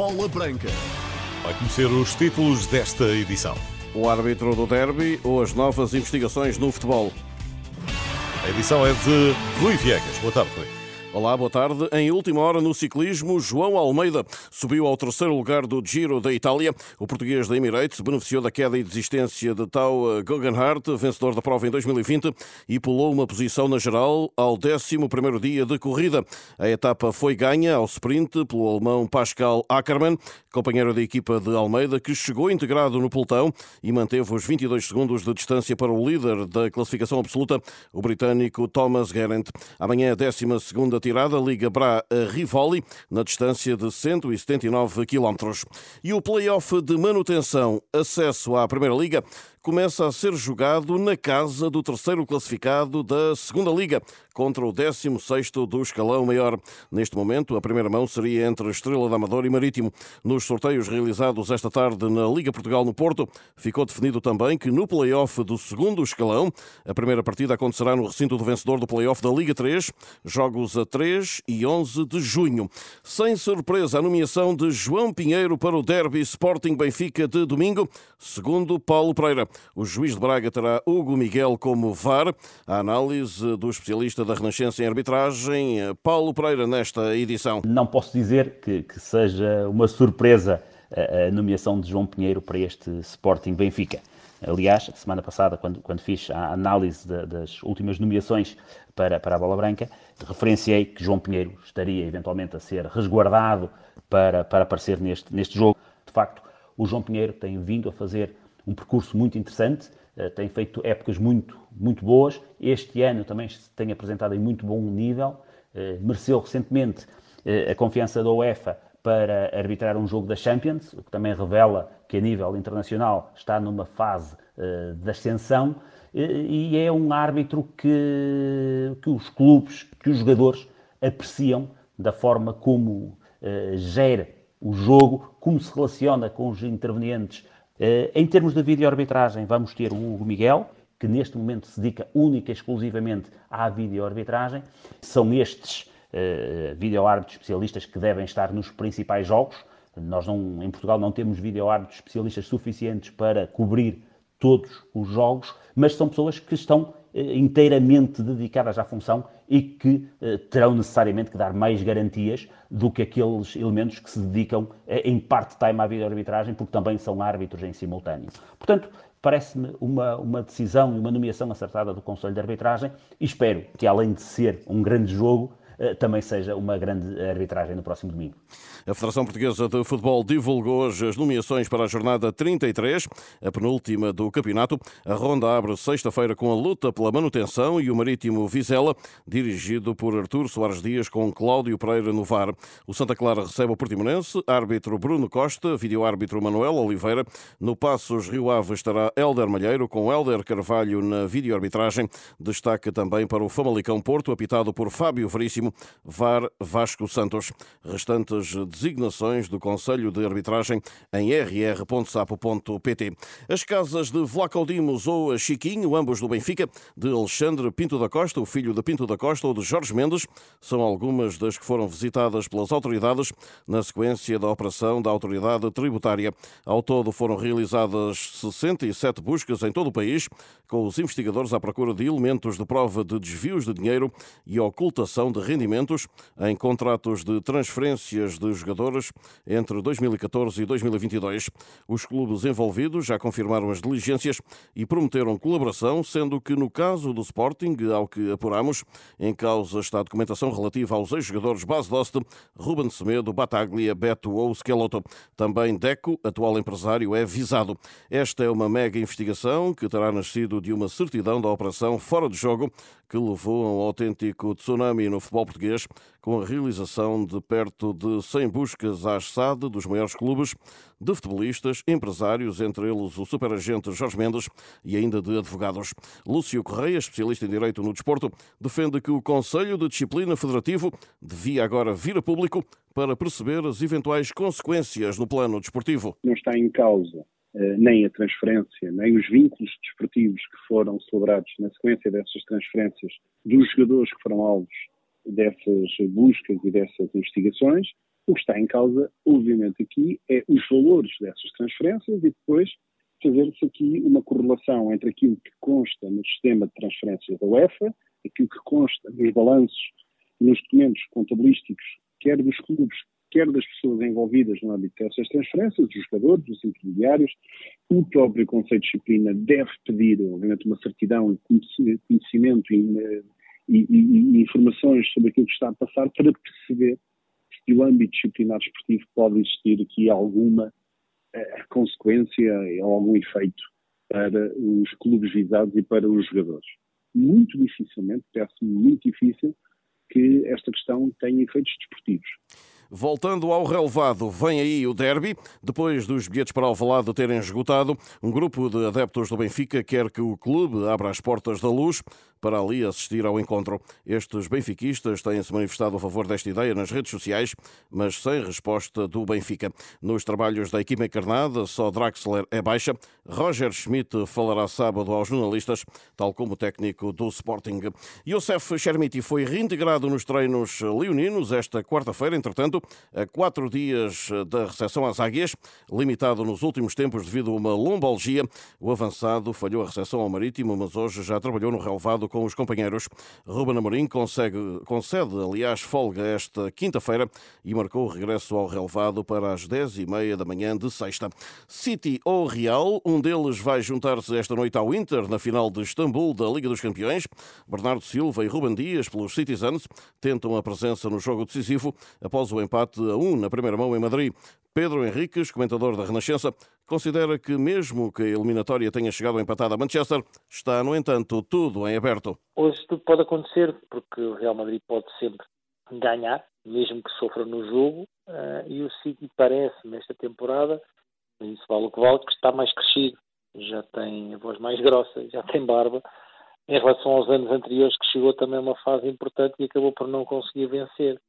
Bola Branca. Vai conhecer os títulos desta edição. O árbitro do derby ou as novas investigações no futebol. A edição é de Rui Viegas. Boa tarde, Rui. Olá, boa tarde. Em última hora no ciclismo, João Almeida subiu ao terceiro lugar do Giro da Itália. O português da Emirates beneficiou da queda e desistência de Tau Guggenhardt, vencedor da prova em 2020, e pulou uma posição na geral ao 11 dia de corrida. A etapa foi ganha ao sprint pelo alemão Pascal Ackermann, companheiro da equipa de Almeida, que chegou integrado no pelotão e manteve os 22 segundos de distância para o líder da classificação absoluta, o britânico Thomas Geraint. Amanhã, a 12 tirada liga Bra a Rivoli, na distância de 179 km. E o play-off de manutenção, acesso à Primeira Liga, começa a ser jogado na casa do terceiro classificado da Segunda Liga, contra o 16º do escalão maior. Neste momento, a primeira mão seria entre Estrela da Amador e Marítimo. Nos sorteios realizados esta tarde na Liga Portugal no Porto, ficou definido também que no play-off do segundo escalão, a primeira partida acontecerá no recinto do vencedor do play-off da Liga 3, jogos a 3 e 11 de junho. Sem surpresa, a nomeação de João Pinheiro para o Derby Sporting Benfica de domingo, segundo Paulo Pereira. O juiz de Braga terá Hugo Miguel como VAR. A análise do especialista da Renascença em arbitragem, Paulo Pereira, nesta edição. Não posso dizer que, que seja uma surpresa a nomeação de João Pinheiro para este Sporting Benfica. Aliás, semana passada, quando, quando fiz a análise de, das últimas nomeações para, para a Bola Branca, referenciei que João Pinheiro estaria eventualmente a ser resguardado para, para aparecer neste, neste jogo. De facto, o João Pinheiro tem vindo a fazer um percurso muito interessante, eh, tem feito épocas muito, muito boas. Este ano também se tem apresentado em muito bom nível, eh, mereceu recentemente eh, a confiança da UEFA para arbitrar um jogo da Champions, o que também revela que a nível internacional está numa fase de ascensão e é um árbitro que, que os clubes, que os jogadores apreciam da forma como gera o jogo, como se relaciona com os intervenientes em termos de vídeo-arbitragem, vamos ter o Hugo Miguel, que neste momento se dedica única e exclusivamente à vídeo-arbitragem. São estes uh, vídeo-árbitros especialistas que devem estar nos principais jogos. Nós não, em Portugal não temos vídeo-árbitros especialistas suficientes para cobrir todos os jogos, mas são pessoas que estão eh, inteiramente dedicadas à função e que eh, terão necessariamente que dar mais garantias do que aqueles elementos que se dedicam eh, em part-time à vida-arbitragem, porque também são árbitros em simultâneo. Portanto, parece-me uma, uma decisão e uma nomeação acertada do Conselho de Arbitragem e espero que, além de ser um grande jogo, eh, também seja uma grande arbitragem no próximo domingo. A Federação Portuguesa de Futebol divulgou hoje as nomeações para a jornada 33, a penúltima do campeonato. A ronda abre sexta-feira com a luta pela manutenção e o Marítimo Vizela, dirigido por Artur Soares Dias com Cláudio Pereira no VAR. O Santa Clara recebe o Portimonense, árbitro Bruno Costa, vídeo-árbitro Manuel Oliveira. No Passos Rio Ave estará Helder Malheiro com Helder Carvalho na vídeo-arbitragem. Destaque também para o Famalicão Porto, apitado por Fábio Veríssimo VAR Vasco Santos. Restantes designações do Conselho de Arbitragem em rr.sapo.pt. As casas de Vlaco Dimos ou Chiquinho, ambos do Benfica, de Alexandre Pinto da Costa, o filho de Pinto da Costa ou de Jorge Mendes, são algumas das que foram visitadas pelas autoridades na sequência da operação da autoridade tributária. Ao todo foram realizadas 67 buscas em todo o país, com os investigadores à procura de elementos de prova de desvios de dinheiro e ocultação de rendimentos em contratos de transferências de jogadores entre 2014 e 2022. Os clubes envolvidos já confirmaram as diligências e prometeram colaboração, sendo que no caso do Sporting, ao que apuramos, em causa está a documentação relativa aos ex-jogadores Bas Dost, Ruben Semedo, Bataglia, Beto ou Skeloto. Também Deco, atual empresário, é visado. Esta é uma mega investigação que terá nascido de uma certidão da operação fora de jogo que levou a um autêntico tsunami no futebol português, com a realização de perto de 100 buscas à SAD dos maiores clubes, de futebolistas, empresários, entre eles o superagente Jorge Mendes e ainda de advogados. Lúcio Correia, especialista em Direito no Desporto, defende que o Conselho de Disciplina Federativo devia agora vir a público para perceber as eventuais consequências no plano desportivo. Não está em causa eh, nem a transferência, nem os vínculos desportivos que foram celebrados na sequência dessas transferências dos jogadores que foram alvos dessas buscas e dessas investigações. O que está em causa, obviamente, aqui é os valores dessas transferências e depois fazer-se aqui uma correlação entre aquilo que consta no sistema de transferências da UEFA, aquilo que consta nos balanços nos documentos contabilísticos, quer dos clubes, quer das pessoas envolvidas no âmbito dessas transferências, dos jogadores, dos intermediários. O próprio Conselho de Disciplina deve pedir, obviamente, uma certidão, conhecimento e, e, e, e informações sobre aquilo que está a passar para perceber se o âmbito disciplinar esportivo pode existir aqui alguma uh, consequência ou algum efeito para os clubes visados e para os jogadores. Muito dificilmente, parece-me muito difícil, que esta questão tenha efeitos desportivos. Voltando ao relevado, vem aí o derby. Depois dos bilhetes para Alvalade terem esgotado, um grupo de adeptos do Benfica quer que o clube abra as portas da luz para ali assistir ao encontro. Estes benfiquistas têm-se manifestado a favor desta ideia nas redes sociais, mas sem resposta do Benfica. Nos trabalhos da equipa encarnada, só Draxler é baixa. Roger Schmidt falará sábado aos jornalistas, tal como o técnico do Sporting. Youssef Chermiti foi reintegrado nos treinos leoninos esta quarta-feira, entretanto, a quatro dias da recepção às águias, limitado nos últimos tempos devido a uma lombalgia. O avançado falhou a recepção ao Marítimo, mas hoje já trabalhou no relevado com os companheiros. Ruben Amorim consegue, concede, aliás, folga esta quinta-feira e marcou o regresso ao relevado para as 10h30 da manhã de sexta. City ou Real, um deles vai juntar-se esta noite ao Inter na final de Istambul da Liga dos Campeões. Bernardo Silva e Ruben Dias, pelos Citizens, tentam a presença no jogo decisivo após o empate a 1 na primeira mão em Madrid. Pedro Henriques, comentador da Renascença, considera que, mesmo que a eliminatória tenha chegado empatada a Manchester, está, no entanto, tudo em aberto. Hoje tudo pode acontecer, porque o Real Madrid pode sempre ganhar, mesmo que sofra no jogo, uh, e o City parece, nesta temporada, isso vale o que vale, que está mais crescido, já tem a voz mais grossa, já tem barba, em relação aos anos anteriores, que chegou também a uma fase importante e acabou por não conseguir vencer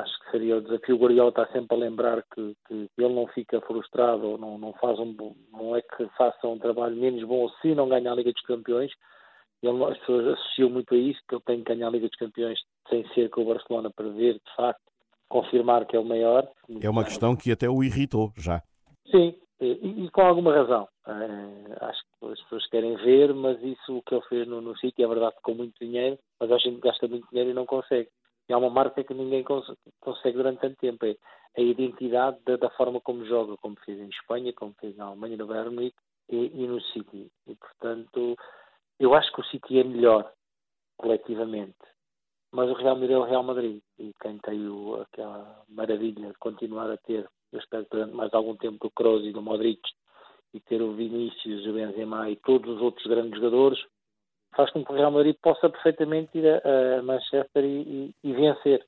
acho que seria o desafio. O Guardiola está sempre a lembrar que, que ele não fica frustrado ou não, não faz um não é que faça um trabalho menos bom se não ganhar a Liga dos Campeões. Ele, as pessoas associam muito a isso, que ele tem que ganhar a Liga dos Campeões sem ser com o Barcelona para ver, de facto, confirmar que é o maior. É uma questão que até o irritou já. Sim, e, e com alguma razão. É, acho que as pessoas querem ver, mas isso o que ele fez no, no sítio é verdade com muito dinheiro, mas a gente gasta muito dinheiro e não consegue. Há uma marca que ninguém cons consegue durante tanto tempo. É a identidade da, da, forma como joga, como fez em Espanha, como fez na Alemanha, no Bayern Munique e, e, no City. E, portanto, eu acho que o City é melhor, coletivamente. Mas o Real Madrid é o Real Madrid. E quem tem o, aquela maravilha de continuar a ter, eu espero durante mais algum tempo, do Kroos e do Modric, e ter o Vinícius, o Benzema e todos os outros grandes jogadores, faz com que o Real Madrid possa perfeitamente ir a, a Manchester e, e, e vencer.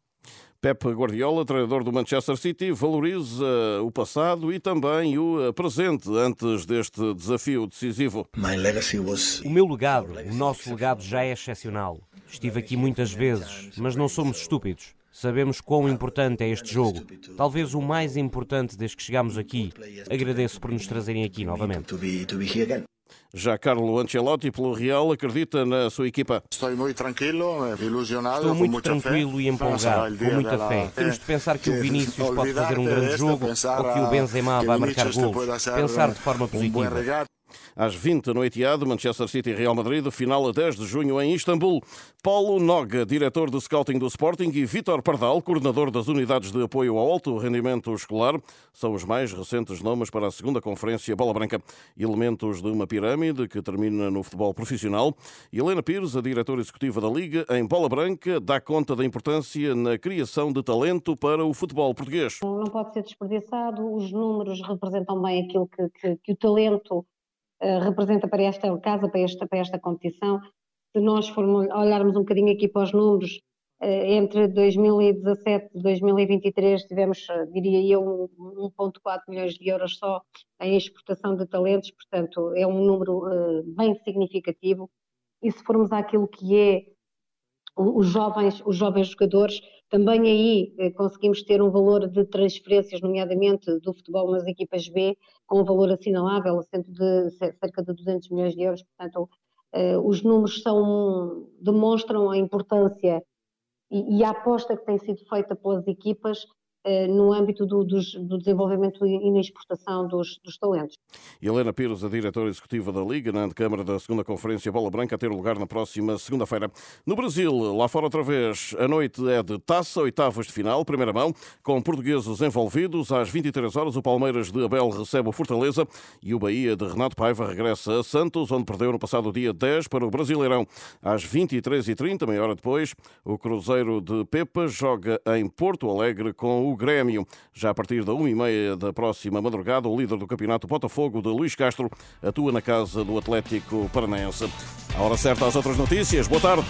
Pep Guardiola, treinador do Manchester City, valoriza o passado e também o presente antes deste desafio decisivo. O meu legado, o nosso legado já é excepcional. Estive aqui muitas vezes, mas não somos estúpidos. Sabemos quão importante é este jogo. Talvez o mais importante desde que chegamos aqui. Agradeço por nos trazerem aqui novamente. Já Carlo Ancelotti, pelo Real, acredita na sua equipa. Estou muito tranquilo, ilusionado. Estou muito tranquilo e empolgado, com muita fé. Temos de pensar que o Vinícius pode fazer um grande jogo ou que o Benzema vai marcar gols. Pensar de forma positiva. Às 20 no Etihad, Manchester City e Real Madrid, final a 10 de junho em Istambul. Paulo Noga, diretor de scouting do Sporting, e Vítor Pardal, coordenador das unidades de apoio ao alto rendimento escolar, são os mais recentes nomes para a segunda conferência Bola Branca. Elementos de uma pirâmide que termina no futebol profissional. Helena Pires, a diretora executiva da Liga, em Bola Branca, dá conta da importância na criação de talento para o futebol português. Não pode ser desperdiçado, os números representam bem aquilo que, que, que o talento representa para esta casa, para esta, para esta competição. Se nós formos olharmos um bocadinho aqui para os números, eh, entre 2017 e 2023 tivemos, eh, diria eu, 1,4 milhões de euros só em exportação de talentos, portanto é um número bem significativo. E se formos àquilo que é os jovens, os jovens jogadores, também aí eh, conseguimos ter um valor de transferências, nomeadamente do futebol nas equipas B, com um valor assinalável, de cerca de 200 milhões de euros. Portanto, eh, os números são, demonstram a importância e, e, a aposta que tem sido feita pelas equipas no âmbito do, do, desenvolvimento e na exportação dos, dos, talentos. Helena Pires, a diretora executiva da Liga, na Câmara da segunda Conferência Bola Branca, a ter lugar na próxima segunda-feira. No Brasil, lá fora outra vez, a noite é de taça, oitavas de final, primeira mão, com portugueses envolvidos. Às 23 horas, o Palmeiras de Abel recebe o Fortaleza e o Bahia de Renato Paiva regressa a Santos, onde perdeu no passado dia 10 para o Brasileirão. Às 23h30, meia hora depois, o Cruzeiro de Pepa joga em Porto Alegre com o o Grêmio. Já a partir da 1h30 da próxima madrugada, o líder do campeonato Botafogo, de Luís Castro, atua na casa do Atlético Paranaense. A hora certa às outras notícias. Boa tarde.